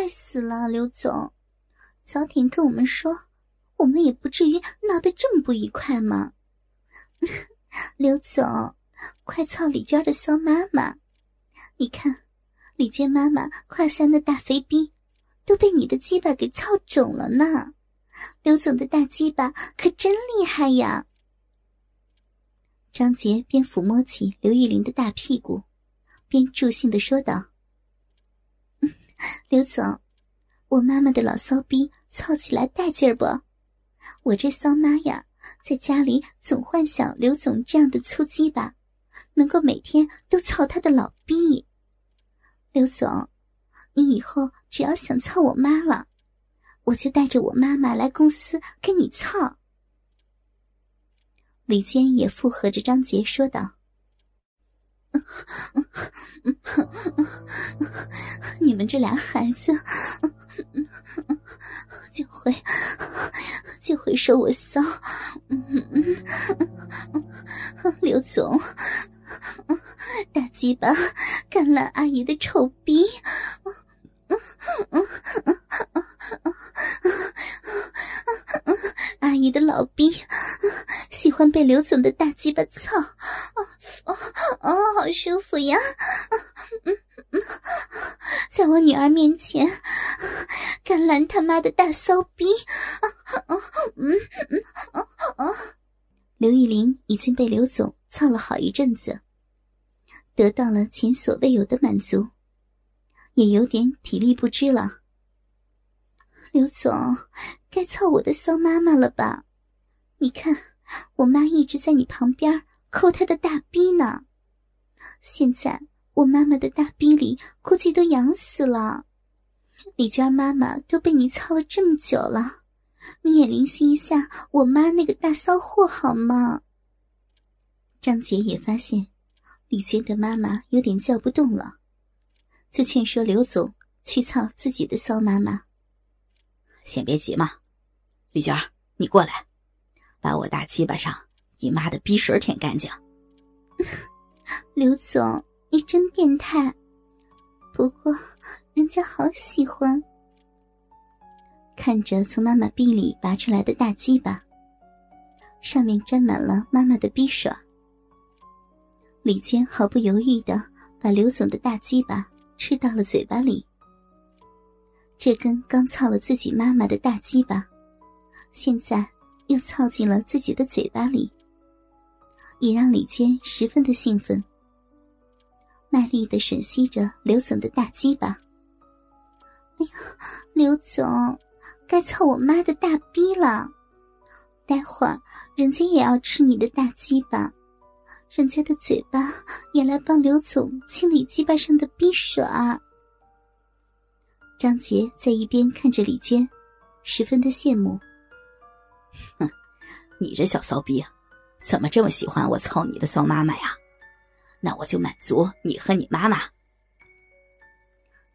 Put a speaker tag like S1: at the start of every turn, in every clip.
S1: 坏死了，刘总，早点跟我们说，我们也不至于闹得这么不愉快嘛。刘总，快操李娟的骚妈妈，你看，李娟妈妈胯下那大肥逼都被你的鸡巴给操肿了呢。刘总的大鸡巴可真厉害呀！张杰边抚摸起刘玉玲的大屁股，边助兴的说道：“刘总，我妈妈的老骚逼操起来带劲儿不？我这骚妈呀，在家里总幻想刘总这样的粗鸡巴，能够每天都操他的老逼。刘总，你以后只要想操我妈了，我就带着我妈妈来公司跟你操。”李娟也附和着张杰说道：“ 你们这俩孩子，就会就会说我骚。刘总，大鸡巴干烂阿姨的臭逼。”阿姨的老逼喜欢被刘总的大鸡巴操，哦，好舒服呀！在我女儿面前甘兰他妈的大骚逼！刘玉玲已经被刘总操了好一阵子，得到了前所未有的满足，也有点体力不支了。刘总，该操我的骚妈妈了吧？你看，我妈一直在你旁边抠她的大逼呢。现在我妈妈的大逼里估计都痒死了。李娟妈妈都被你操了这么久了，你也怜惜一下我妈那个大骚货好吗？张杰也发现李娟的妈妈有点叫不动了，就劝说刘总去操自己的骚妈妈。
S2: 先别急嘛，李娟，你过来，把我大鸡巴上你妈的逼水舔干净。
S1: 刘总，你真变态，不过人家好喜欢。看着从妈妈臂里拔出来的大鸡巴，上面沾满了妈妈的逼水，李娟毫不犹豫的把刘总的大鸡巴吃到了嘴巴里。这根刚操了自己妈妈的大鸡巴，现在又操进了自己的嘴巴里，也让李娟十分的兴奋，卖力的吮吸着刘总的大鸡巴。哎呀，刘总，该操我妈的大逼了！待会儿人家也要吃你的大鸡巴，人家的嘴巴也来帮刘总清理鸡巴上的逼水儿。张杰在一边看着李娟，十分的羡慕。
S2: 哼，你这小骚逼啊，怎么这么喜欢我操你的骚妈妈呀？那我就满足你和你妈妈。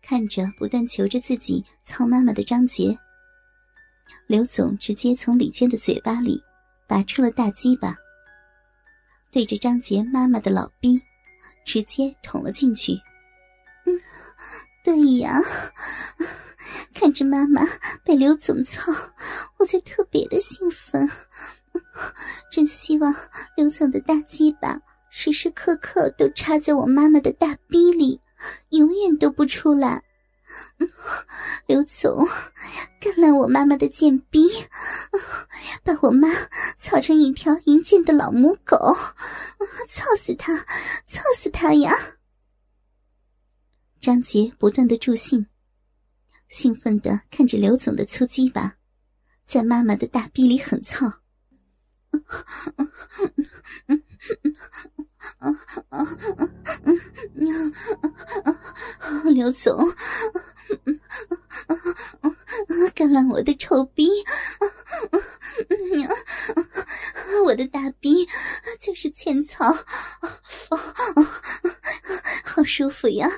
S1: 看着不断求着自己操妈妈的张杰，刘总直接从李娟的嘴巴里拔出了大鸡巴，对着张杰妈妈的老逼，直接捅了进去。嗯。对呀，看着妈妈被刘总操，我就特别的兴奋。真希望刘总的大鸡巴时时刻刻都插在我妈妈的大逼里，永远都不出来。刘总，干烂我妈妈的贱逼，把我妈操成一条淫贱的老母狗，操死他，操死他呀！张杰不断的助兴，兴奋的看着刘总的粗鸡巴，在妈妈的大逼里狠操。刘总，干烂我的臭逼！我的大逼就是欠操，好舒服呀！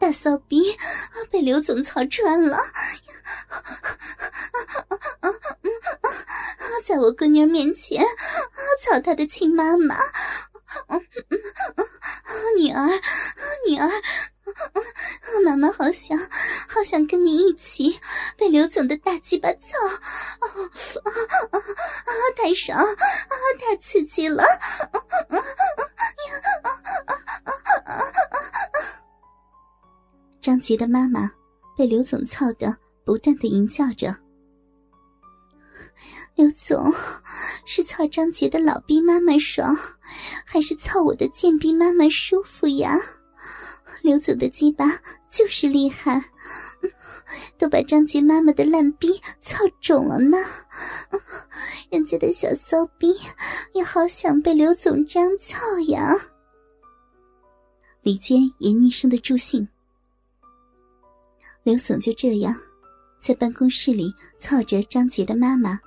S1: 大骚逼被刘总操穿了，我闺女面前操她的亲妈妈，女儿，
S3: 女儿，妈妈好想好想跟你一起被刘总的大鸡巴操，啊啊啊！太爽，啊太刺激了！张杰的妈妈被刘总操的不断的吟叫着。刘总，是操张杰的老逼妈妈爽，还是操我的贱逼妈妈舒服呀？刘总的鸡巴就是厉害，都把张杰妈妈的烂逼操肿了呢。人家的小骚逼也好想被刘总这样操呀。
S1: 李娟也逆声的助兴。刘总就这样在办公室里操着张杰的妈妈。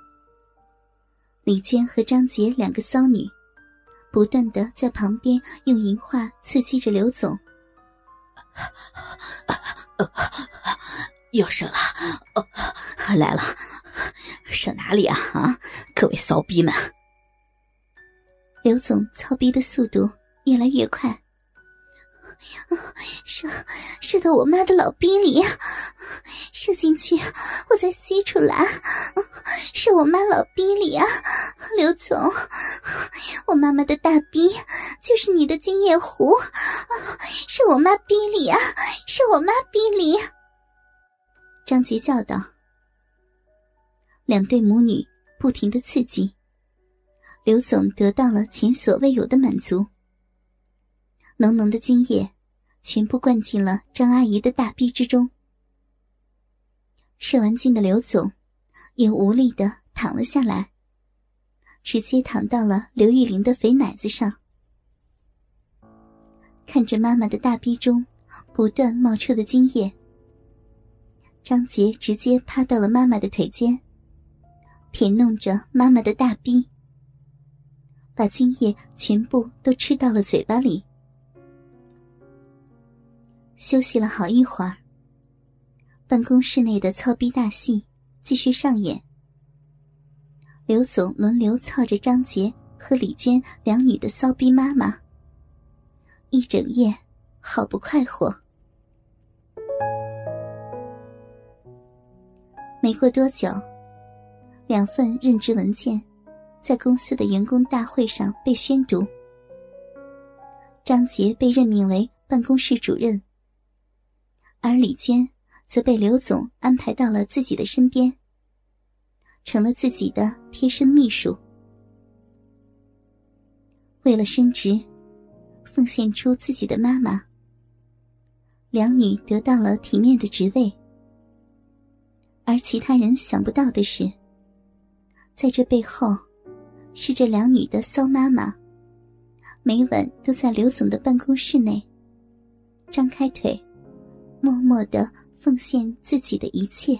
S1: 李娟和张杰两个骚女，不断的在旁边用淫话刺激着刘总。
S2: 又射了，来了，射哪里啊？啊，各位骚逼们！
S3: 刘总操逼的速度越来越快。射射到我妈的老逼里，射进去，我再吸出来。射我妈老逼里啊，刘总，我妈妈的大逼就是你的精液壶，是我妈逼里啊，是我妈逼里。
S1: 张杰叫道。两对母女不停的刺激，刘总得到了前所未有的满足。浓浓的精液全部灌进了张阿姨的大逼之中。射完精的刘总也无力的躺了下来，直接躺到了刘玉玲的肥奶子上。看着妈妈的大逼中不断冒出的精液，张杰直接趴到了妈妈的腿间，舔弄着妈妈的大逼，把精液全部都吃到了嘴巴里。休息了好一会儿，办公室内的操逼大戏继续上演。刘总轮流操着张杰和李娟两女的骚逼妈妈，一整夜好不快活。没过多久，两份任职文件在公司的员工大会上被宣读，张杰被任命为办公室主任。而李娟则被刘总安排到了自己的身边，成了自己的贴身秘书。为了升职，奉献出自己的妈妈，两女得到了体面的职位。而其他人想不到的是，在这背后，是这两女的骚妈妈，每晚都在刘总的办公室内张开腿。默默的奉献自己的一切。